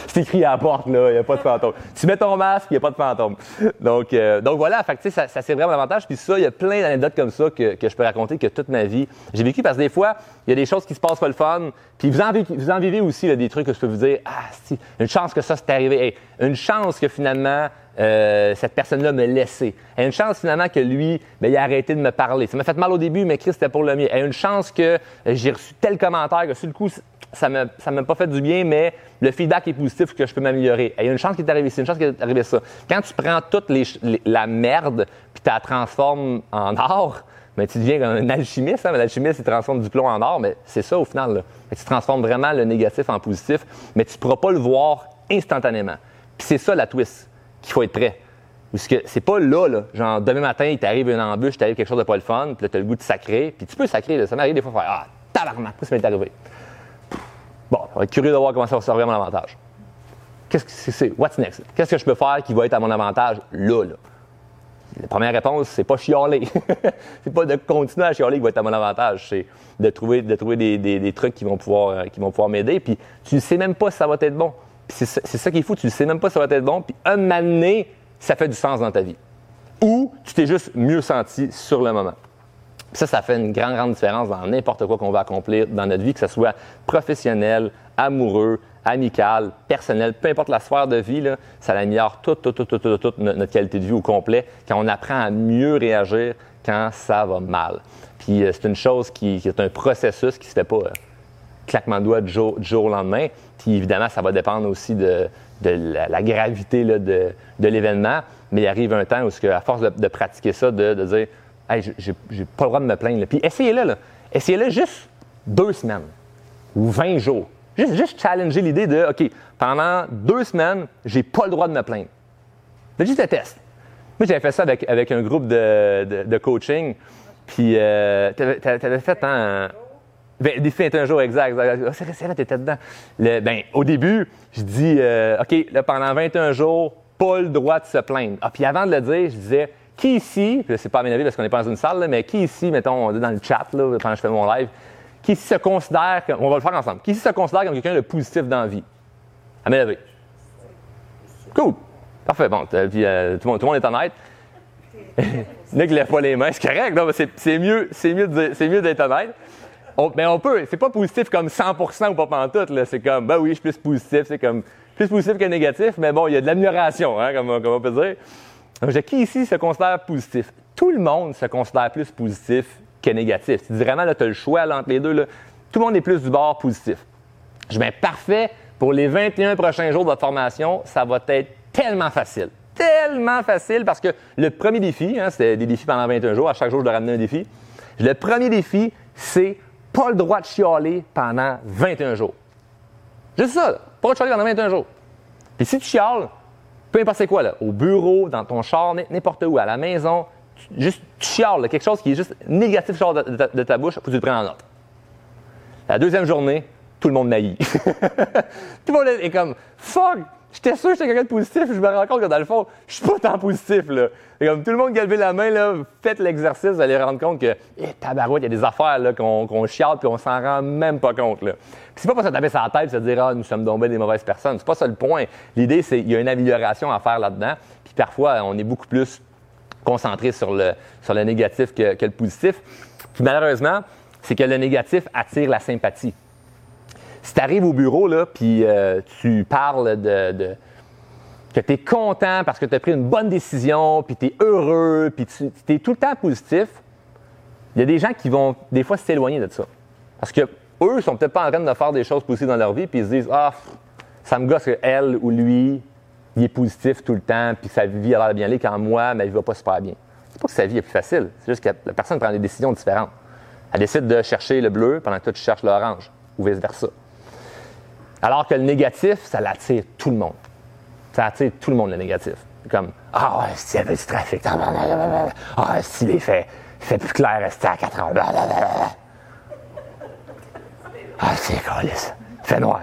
C'est écrit à la porte, là. Il n'y a pas de fantôme. Tu mets ton masque, il n'y a pas de fantôme. Donc, euh, donc voilà. Fait que, ça, ça c'est vraiment l'avantage. Puis ça, il y a plein d'anecdotes comme ça que, que je peux raconter que toute ma vie, j'ai vécu parce que des fois, il y a des choses qui se passent pas le fun. Puis vous en, vous en vivez aussi, là, des trucs que je peux vous dire, ah, si, une chance que ça s'est arrivé. Une chance que finalement, euh, cette personne-là me laissé. Et une chance finalement que lui, ben, il a arrêté de me parler. Ça m'a fait mal au début, mais Chris, c'était pour le mieux. Et une chance que euh, j'ai reçu tel commentaire que sur le coup, ça ne m'a pas fait du bien, mais le feedback est positif que je peux m'améliorer. Il y a une chance qui est arrivée c'est une chance qui est arrivée ça. Quand tu prends toute la merde puis tu la transformes en or, mais tu deviens un alchimiste. Hein? L'alchimiste, il transforme du plomb en or, mais c'est ça au final. Tu transformes vraiment le négatif en positif, mais tu ne pourras pas le voir instantanément. Puis c'est ça la twist, qu'il faut être prêt. Parce que c'est pas là, là, genre demain matin, il t'arrive une embûche, t'arrive quelque chose de pas le fun, puis là, t'as le goût de sacrer, puis tu peux sacrer, là. ça m'arrive des fois faire Ah, tabarnak, ça m'est arrivé? Bon, on va être curieux de voir comment ça va servir à mon avantage. Qu'est-ce que c'est-? What's next? Qu'est-ce que je peux faire qui va être à mon avantage là, là? La première réponse, c'est pas chialer. [laughs] c'est pas de continuer à chialer qui va être à mon avantage. C'est de trouver, de trouver des, des- des trucs qui vont pouvoir, euh, qui vont pouvoir m'aider. Puis tu ne sais même pas si ça va être bon. C'est ça, qui est fou. Tu ne sais même pas si ça va être bon. Puis un moment ça fait du sens dans ta vie. Ou tu t'es juste mieux senti sur le moment. Ça, ça fait une grande, grande différence dans n'importe quoi qu'on va accomplir dans notre vie, que ce soit professionnel, amoureux, amical, personnel, peu importe la sphère de vie, là, ça améliore toute, toute, toute, toute, toute, toute no- notre qualité de vie au complet quand on apprend à mieux réagir quand ça va mal. Puis euh, c'est une chose qui, qui est un processus qui se fait pas euh, claquement de doigts du jour, au lendemain. Puis évidemment, ça va dépendre aussi de, la, gravité de, l'événement. Mais il arrive un temps où, à force de, pratiquer ça, de, dire Hey, j'ai- pas le droit de me plaindre. Puis essayez-le. là. Essayez-le juste deux semaines ou 20 jours. Juste, challenger l'idée de OK, pendant deux semaines, j'ai pas le droit de me plaindre. Faites juste le test. Moi, j'avais fait ça avec, un groupe de, coaching. Puis, euh, t'avais, fait un. Ben, défi 21 jours, exact. Ah, c'est vrai, vrai, t'étais dedans. Le- ben, au début, je dis, euh, OK, là, pendant 21 jours, pas le droit de se plaindre. Ah, puis avant de le dire, je disais, qui ici, là, c'est pas à mon avis parce qu'on n'est pas dans une salle, là, mais qui ici, mettons, dans le chat, là, que je fais mon live, qui ici se considère, comme, on va le faire ensemble, qui ici se considère comme quelqu'un de positif dans la vie? À. Cool. Parfait. Bon, t- puis, euh, tout, le monde, est honnête. [laughs] Nick lève pas les mains, c'est correct. C'est, mieux, c'est mieux, c'est mieux d'être honnête. Mais on peut. C'est pas positif comme 100% ou pas pantoute. Là. C'est comme, ben oui, je suis plus positif. C'est comme, plus positif que négatif, mais bon, il y a de l'amélioration, hein, comme, on peut dire. Donc, qui ici se considère positif? Tout le monde se considère plus positif que négatif. Tu dis vraiment, là, tu as le choix entre les deux. Là. Tout le monde est plus du bord positif. Je mets parfait pour les 21 prochains jours de votre formation, ça va être tellement facile. Tellement facile parce que le premier défi, hein, c'était des défis pendant 21 jours, à chaque jour je dois ramener un défi. Le premier défi, c'est pas le droit de chialer pendant 21 jours. Juste ça, pas de chialer pendant 21 jours. Puis si tu chiales, peu importe c'est quoi, là, au bureau, dans ton char, n'importe où, à la maison, tu, juste tu chiales, quelque chose qui est juste négatif sort de, ta bouche, faut que tu le prennes en note. La deuxième journée, tout le monde maillit. [laughs] tout le monde est comme fuck, J'étais sûr que j'étais quelqu'un de positif, je me rends compte que dans le fond, je suis pas tant positif. Là. comme tout le monde qui a levé la main, là, faites l'exercice, vous allez rendre compte que, eh, tabarouette, il y a des affaires qu'on, qu'on chiale puis on s'en rend même pas compte. Là. c'est pas pour se taper sur la tête et se dire, ah, nous sommes tombés des mauvaises personnes. C'est pas ça le point. L'idée, c'est qu'il y a une amélioration à faire là-dedans. Puis parfois, on est beaucoup plus concentré sur le, sur le négatif que, que le positif. Puis malheureusement, c'est que le négatif attire la sympathie. Si tu arrives au bureau, là, puis euh, tu parles de, que tu es content parce que tu as pris une bonne décision, puis tu es heureux, puis tu es tout le temps positif, il y a des gens qui vont des fois s'éloigner de ça. Parce que eux sont peut-être pas en train de faire des choses positives dans leur vie, puis ils se disent Ah, ça me gosse que elle ou lui, il est positif tout le temps, puis sa vie a l'air bien aller, quand moi, ma vie va pas super bien. C'est pas que sa vie est plus facile, c'est juste que la personne prend des décisions différentes. Elle décide de chercher le bleu pendant que toi tu cherches l'orange, ou vice-versa. Alors que le négatif, ça l'attire tout le monde. Ça attire tout le monde, le négatif. Comme, ah ouais, s'il y avait du trafic, ah, s'il est fait, il fait plus clair, rester à 4 heures, Ah, c'est cool, il fait noir.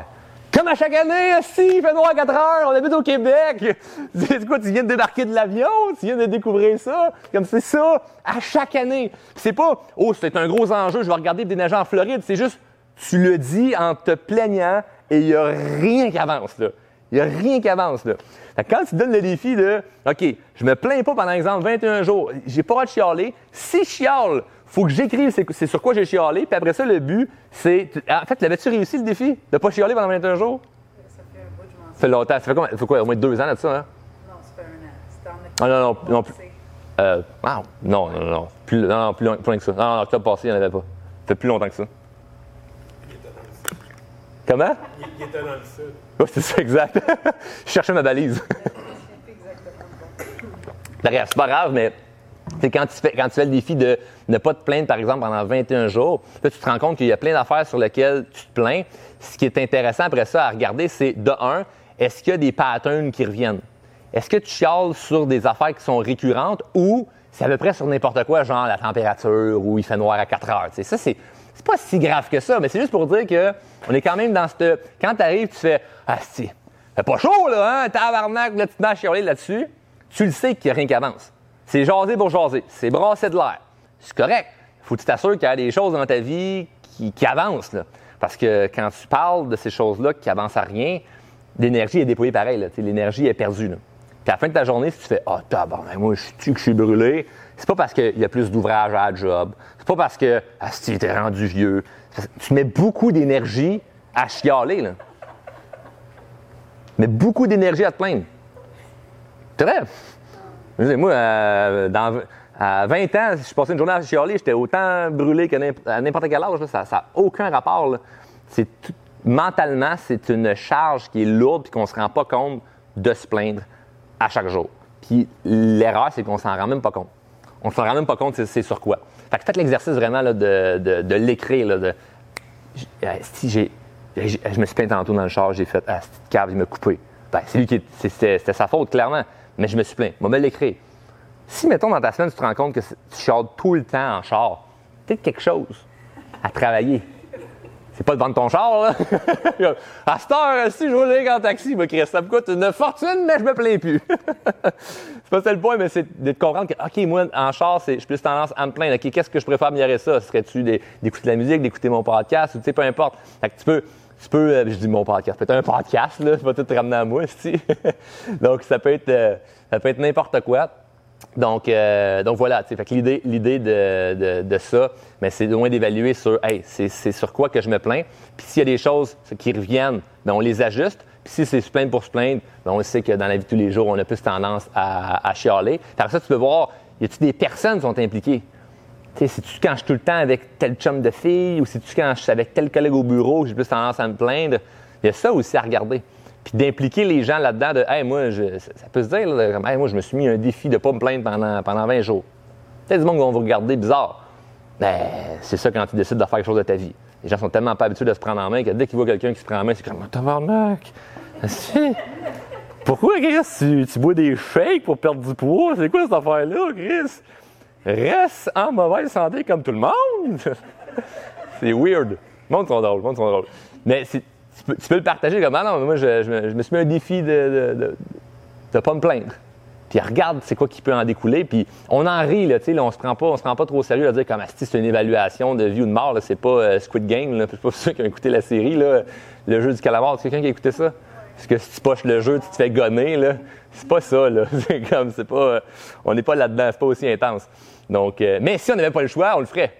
Comme à chaque année, si, il fait noir à 4 heures, on habite au Québec. [laughs] C'est quoi, tu viens de débarquer de l'avion, tu viens de découvrir ça? Comme c'est ça, à chaque année. C'est pas, oh, c'est un gros enjeu, je vais regarder déneiger en Floride. C'est juste, tu le dis en te plaignant et il n'y a rien qui avance, là. Il n'y a rien qui avance, là. Quand tu donnes le défi de, OK, je me plains pas pendant exemple 21 jours, j'ai pas le droit de chialer. Si je chiale, faut que j'écrive c'est sur quoi j'ai chialé, puis après ça, le but, c'est. En fait, l'avais-tu réussi le défi de ne pas chialer pendant 21 jours? Ça fait un bout de Ça fait longtemps. Ça fait, quoi, ça fait quoi, au moins deux ans de ça, hein? Non, ça fait un an. C'était en Ah non, non, non, plus. Euh, wow. non, non, non, plus, non, non, plus loin, plus loin que ça. Non, non, octobre passé, il n'y en avait pas. Ça fait plus longtemps que ça. Comment? Il, était dans le sud. Oui, c'est ça, exact. [laughs] je cherchais ma balise. c'est pas grave, mais c'est quand tu, fais, quand tu fais le défi de ne pas te plaindre, par exemple, pendant 21 jours, là, tu te rends compte qu'il y a plein d'affaires sur lesquelles tu te plains. Ce qui est intéressant après ça à regarder, c'est de un, est-ce qu'il y a des patterns qui reviennent? Est-ce que tu chiales sur des affaires qui sont récurrentes ou c'est à peu près sur n'importe quoi, genre la température ou il fait noir à 4 heures? ça, c'est c'est pas si grave que ça, mais c'est juste pour dire que on est quand même dans cette. Quand tu arrives, tu fais Ah, si, fait pas chaud, là, hein, tabarnak, là, tu te mets là-dessus. Tu le sais qu'il n'y a rien qui avance. C'est jaser pour jaser. C'est brasser de l'air. C'est correct. Faut que tu t'assures qu'il y a des choses dans ta vie qui, avancent, là. Parce que quand tu parles de ces choses-là qui avancent à rien, l'énergie est déployée pareil, L'énergie est perdue, là. Puis à la fin de ta journée, si tu fais Ah, oh, tabarnak, moi, je suis que je suis brûlé, c'est pas parce qu'il y a plus d'ouvrage à la job. C'est pas parce que ah, si t'es rendu vieux. Tu mets beaucoup d'énergie à chialer, là. Mais beaucoup d'énergie à te plaindre. Vrai. Moi, euh, à 20 ans, si je passais une journée à chialer, j'étais autant brûlé qu'à n'importe quel âge. Ça n'a aucun rapport. C'est mentalement, c'est une charge qui est lourde et qu'on ne se rend pas compte de se plaindre à chaque jour. Puis l'erreur, c'est qu'on s'en rend même pas compte. On ne se rend même pas compte c'est sur quoi. Fait que faites l'exercice vraiment de, de, de l'écrire. Euh, si j'ai, je me suis plaint tantôt dans le char, j'ai fait Ah, cette cave, il m'a coupé. Ben, c'est lui qui. C'était, sa faute, clairement. Mais je me suis plaint. Moi, me l'écrire. Si, mettons, dans ta semaine, tu te rends compte que tu chades tout le temps en char, peut-être quelque chose à travailler. C'est pas de vendre ton char, là. [laughs] à cette heure, si je roule en taxi, ça me coûte une fortune, mais je me plains plus. [laughs] c'est pas ça le point, mais c'est de comprendre que, OK, moi, en char, j'ai plus tendance à me plaindre. OK, qu'est-ce que je préfère améliorer ça? Serais-tu d'écouter de la musique, d'écouter mon podcast, ou tu sais, peu importe. Fait que tu peux, tu peux, euh, je dis mon podcast, peut-être un podcast, là, tu vas tout te ramener à moi, si. [laughs] Donc, ça peut être, euh, ça peut être n'importe quoi. Donc, euh, donc voilà, l'idée, l'idée de, de, ça, mais c'est moins d'évaluer sur, hey, c'est, sur quoi que je me plains. Puis s'il y a des choses qui reviennent, bien, on les ajuste. Puis si c'est se plaindre pour se plaindre, ben, on sait que dans la vie de tous les jours, on a plus tendance à, à chialer. Par ça, tu peux voir, y a-tu des personnes qui sont impliquées? Tu sais, c'est-tu quand je suis tout le temps avec tel chum de fille ou c'est-tu quand je suis avec tel collègue au bureau que j'ai plus tendance à me plaindre? Il y a ça aussi à regarder. Puis d'impliquer les gens là-dedans de Hey, moi, je- ça, peut se dire, là, comme, Hey, moi, je me suis mis un défi de pas me plaindre pendant, pendant 20 jours. Peut-être du monde qui vont vous regarder bizarre. Ben, c'est ça quand tu décides de faire quelque chose de ta vie. Les gens sont tellement pas habitués de se prendre en main que dès qu'ils voient quelqu'un qui se prend en main, c'est comme Tabarnak! Pourquoi, Chris, tu, bois des shakes pour perdre du poids? C'est quoi cette affaire-là, Chris? Reste en mauvaise santé comme tout le monde! [laughs] c'est weird. Le monde sont drôles, le monde sont drôles. Mais c'est- tu peux, le partager comme, ah non, mais moi, je, je me, suis mis un défi de de, de, pas me plaindre. Puis regarde c'est quoi qui peut en découler. Puis on en rit, là, tu sais, on se prend pas, on se prend pas trop au sérieux à dire comme Asti, c'est une évaluation de vie ou de mort, là, c'est pas euh, Squid Game, là, c'est pas [laughs] ceux qui ont écouté la série, là, le jeu du calamar. C'est quelqu'un qui a écouté ça? Parce que si tu poches le jeu, tu te fais gonner, là, c'est pas ça, là. [laughs] C'est comme, c'est pas, euh, on n'est pas là-dedans, c'est pas aussi intense. Donc, euh, mais si on n'avait pas le choix, on le ferait.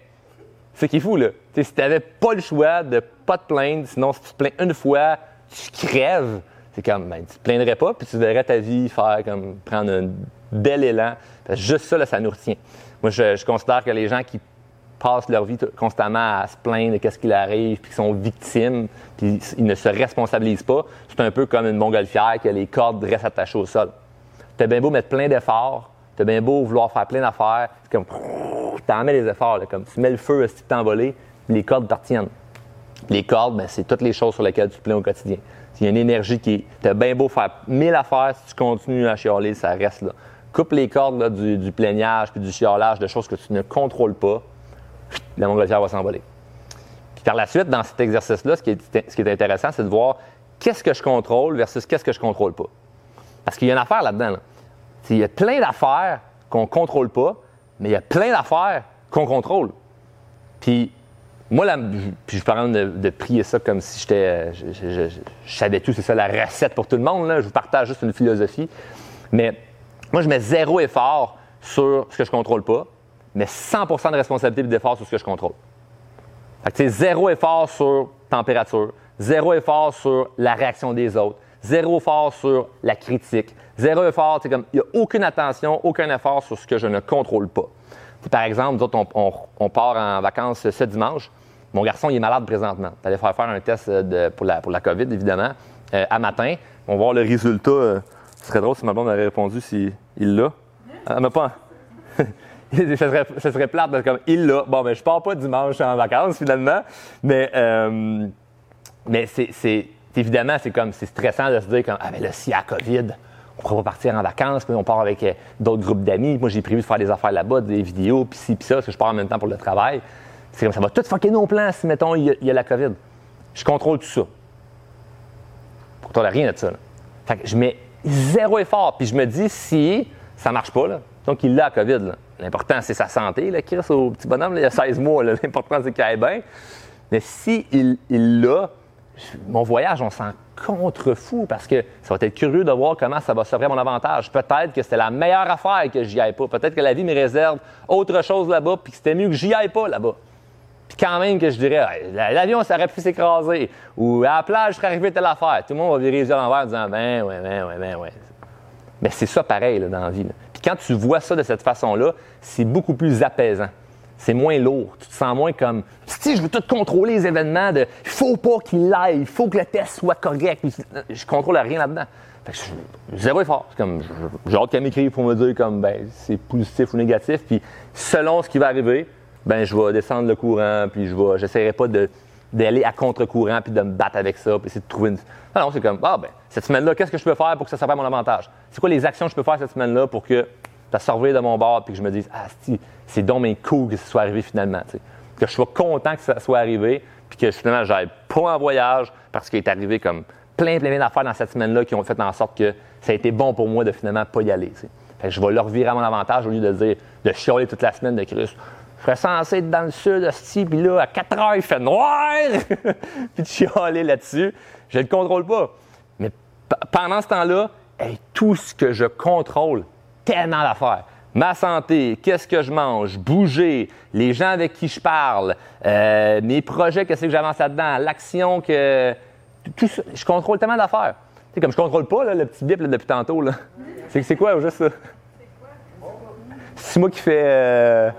C'est qui est fou, là. Tu sais, si tu n'avais pas le choix de pas te plaindre, sinon si tu te plains une fois, tu crèves. C'est comme, ben, tu te plaindrais pas, puis tu verrais ta vie faire comme, prendre un bel élan. Juste ça, là, ça nous retient. Moi, je, considère que les gens qui passent leur vie constamment à se plaindre de qu'est-ce qui leur arrive, puis qui sont victimes, puis ils ne se responsabilisent pas, c'est un peu comme une montgolfière que les cordes restent attachées au sol. T'as bien beau mettre plein d'efforts, t'as bien beau vouloir faire plein d'affaires, c'est comme, t'en mets les efforts, là, comme tu mets le feu, si tu t'envoler, les cordes te retiennent. Les cordes, ben, c'est toutes les choses sur lesquelles tu te plains au quotidien. Il y a une énergie qui est. T'as bien beau faire mille affaires, si tu continues à chialer, ça reste là. Coupe les cordes du, plaignage puis du chialage de choses que tu ne contrôles pas, la montgolfière va s'envoler. Puis par la suite, dans cet exercice-là, ce qui est, ce qui est intéressant, c'est de voir qu'est-ce que je contrôle versus qu'est-ce que je contrôle pas. Parce qu'il y a une affaire là-dedans. là. Il y a plein d'affaires qu'on contrôle pas, mais il y a plein d'affaires qu'on contrôle. Puis moi, là, puis je parle de, de prier ça comme si j'étais, euh, je, savais tout, c'est ça la recette pour tout le monde. Là. Je vous partage juste une philosophie. Mais moi, je mets zéro effort sur ce que je contrôle pas, mais 100% de responsabilité et d'effort sur ce que je contrôle. Fait que, zéro effort sur température, zéro effort sur la réaction des autres, zéro effort sur la critique, zéro effort, sais, comme, il n'y a aucune attention, aucun effort sur ce que je ne contrôle pas. Par exemple, nous autres, on, part en vacances ce dimanche. Mon garçon, il est malade présentement. Tu allé faire faire un test euh, pour, la, COVID, évidemment, euh, à matin. On va voir le résultat. euh, ce serait drôle si ma blonde avait répondu s'il l'a. Elle m'a pas. [laughs] ça, serait, plate, parce que comme il l'a. Bon, mais je pars pas dimanche en vacances, finalement. Mais, euh, mais c'est, évidemment, c'est comme c'est stressant de se dire comme, ah ben là, s'il y a COVID, on pourra pas partir en vacances, puis on part avec d'autres groupes d'amis. Moi, j'ai prévu de faire des affaires là-bas, des vidéos, puis ci, puis ça, parce que je pars en même temps pour le travail. C'est comme ça va tout fucker nos plans si, mettons, il y a, la COVID. Je contrôle tout ça. Je contrôle rien de ça. Fait que je mets zéro effort, puis je me dis, si ça marche pas, là, donc il a la COVID, l'important, c'est sa santé. Là, Chris, au petit bonhomme, il y a 16 mois, l'important, c'est qu'il aille bien. Mais si il l'a, mon voyage, on s'en contrefou parce que ça va être curieux de voir comment ça va se à mon avantage. Peut-être que c'était la meilleure affaire que j'y aille pas. Peut-être que la vie me réserve autre chose là-bas, puis que c'était mieux que j'y aille pas là-bas. Puis quand même que je dirais, l'avion, ça aurait pu s'écraser. Ou à la plage, je serais arrivé telle affaire. Tout le monde va virer les yeux à l'envers en disant, ben, ouais, ben, ouais, ben, ouais. Mais c'est ça pareil là, dans la vie. Puis quand tu vois ça de cette façon-là, c'est beaucoup plus apaisant. C'est moins lourd. Tu te sens moins comme si je veux tout contrôler les événements il faut pas qu'il aille, il faut que le test soit correct. Je contrôle rien là-dedans. Fait que je- zéro effort. Comme j'ai hâte qu'elle m'écrive pour me dire comme ben c'est positif ou négatif. Puis selon ce qui va arriver, ben je vais descendre le courant, puis je vais j'essaierai pas de d'aller à contre-courant puis de me battre avec ça, puis essayer de trouver une. Non, non, c'est comme, ah ben, cette semaine-là, qu'est-ce que je peux faire pour que ça serve à mon avantage? C'est quoi les actions que je peux faire cette semaine-là pour que ça surveille de mon bord puis que je me dise, ah, c'est donc bien cool que ça soit arrivé finalement. Que je sois content que ça soit arrivé puis que finalement, j'aille pas en voyage parce qu'il est arrivé comme plein, plein, plein d'affaires dans cette semaine-là qui ont fait en sorte que ça a été bon pour moi de finalement pas y aller. Fait que je vais leur virer à mon avantage au lieu de dire, de chialer toute la semaine de Christ. Je serais censé être dans le sud, hostie, puis là, à 4 heures, il fait noir! [laughs] puis de chialer là-dessus. Je le contrôle pas. Mais pendant ce temps-là, tout ce que je contrôle, tellement d'affaires. Ma santé, qu'est-ce que je mange, bouger, les gens avec qui je parle, euh, mes projets, qu'est-ce que j'avance là-dedans, l'action que. Tout ça, je contrôle tellement d'affaires. sais, comme je contrôle pas le petit bip depuis tantôt. Là. C'est, c'est quoi, juste ça? C'est moi qui fais. euh,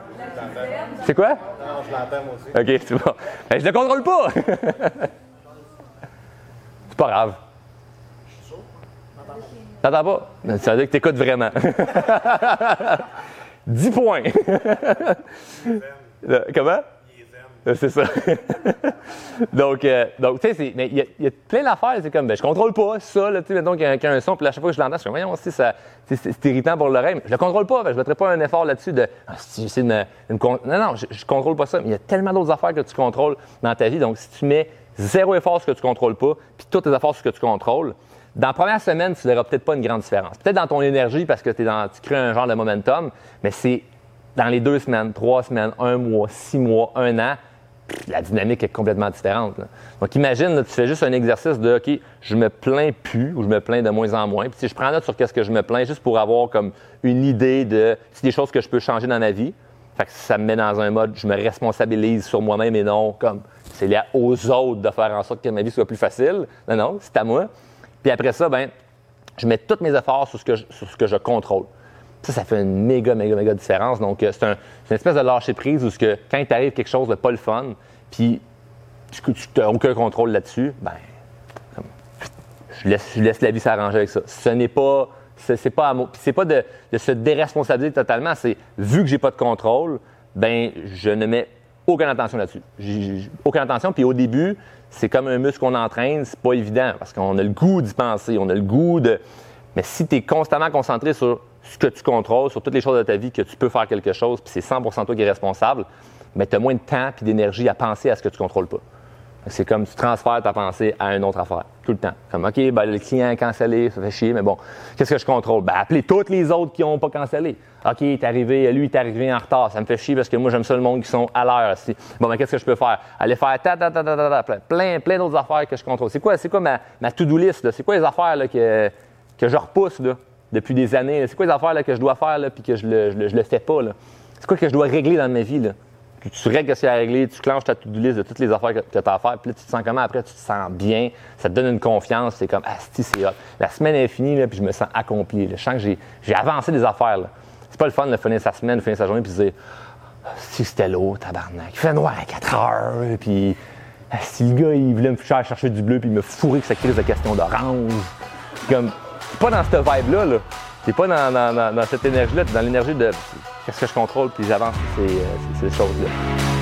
C'est quoi? Non, je l'entends moi aussi. Ok, c'est bon. Ben, je le contrôle pas! [laughs] c'est pas grave. T'entends pas? Ça veut dire que t'écoutes vraiment. [laughs] 10 [laughs] points. Comment? Euh, C'est ça. [laughs] donc, euh, donc tu sais, mais il y, a- plein d'affaires. C'est comme, ben, je contrôle pas ça. Là, tu sais, y a, un son, puis à chaque fois que je l'entends, je suis comme, ça, c'est irritant pour l'oreille. mais Je le contrôle pas. que je mettrai pas un effort là-dessus de, ah, si Non, non, je, je contrôle pas ça. Mais il y a tellement d'autres affaires que tu contrôles dans ta vie. Donc, si tu mets zéro effort sur ce que tu contrôles pas, puis tous tes efforts sur ce que tu contrôles, dans la première semaine, tu verras peut-être pas une grande différence. Peut-être dans ton énergie parce que dans, tu crées un genre de momentum, mais c'est dans les deux semaines, trois semaines, un mois, six mois, un an, la dynamique est complètement différente. Donc imagine, tu fais juste un exercice de OK, je me plains plus ou je me plains de moins en moins. Puis si je prends note sur qu'est-ce que je me plains, juste pour avoir comme une idée de si des choses que je peux changer dans ma vie. Ça me met dans un mode, je me responsabilise sur moi-même et non comme c'est lié aux autres de faire en sorte que ma vie soit plus facile. Non, non, c'est à moi. Puis après ça, ben, je mets tous mes efforts sur ce que sur ce que je contrôle. Ça, ça fait une méga, méga, méga différence. Donc, euh, c'est un- c'est une espèce de lâcher prise où que, quand il t'arrive quelque chose de pas le fun, puis tu n'as aucun contrôle là-dessus, ben, je, laisse, je laisse la vie s'arranger avec ça. Ce n'est pas. C'est pas, c'est pas de, se déresponsabiliser totalement. C'est vu que j'ai pas de contrôle, ben je ne mets aucune attention là-dessus. Aucune attention. Puis au début, c'est comme un muscle qu'on entraîne, c'est pas évident parce qu'on a le goût d'y penser, on a le goût de. Mais si tu es constamment concentré sur ce que tu contrôles, sur toutes les choses de ta vie, que tu peux faire quelque chose, puis c'est 100% toi qui es responsable, mais tu as moins de temps et d'énergie à penser à ce que tu contrôles pas. C'est comme tu transfères ta pensée à une autre affaire, tout le temps. Comme, OK, ben, le client a cancellé, ça fait chier, mais bon, qu'est-ce que je contrôle? Ben, appeler toutes les autres qui n'ont pas cancellé. OK, il est arrivé, lui, il est arrivé en retard, ça me fait chier parce que moi, j'aime ça le monde qui sont à l'heure. Bon, ben, qu'est-ce que je peux faire? Aller faire ta, ta, ta, ta, ta, ta, plein- plein, d'autres affaires que je contrôle. C'est quoi, c'est quoi ma, ma to-do list? C'est quoi les affaires que, que je repousse depuis des années? C'est quoi les affaires que je dois faire puis que je le, je, le, fais pas? C'est quoi que je dois régler dans ma vie? Là? Tu règles ce qu'il y a à régler, tu clenches ta to-do list de toutes les affaires que, tu as à faire, puis là, tu te sens comment après, tu te sens bien, ça te donne une confiance, c'est comme, ah, si, c'est hot. La semaine est finie, puis je me sens accompli. Je sens que j'ai, avancé des affaires. C'est pas le fun de finir sa semaine, de finir sa journée, puis de dire, Ah, si c'était lourd, tabarnak. Il fait noir à 4 heures, puis ah, si le gars, il voulait me chercher du bleu, puis il me fourrait que sa crise de question d'orange. Comme, t'es pas dans cette vibe-là, là. T'es pas dans, cette énergie-là, t'es dans l'énergie de qu'est-ce que je contrôle, puis j'avance, euh, ces choses-là.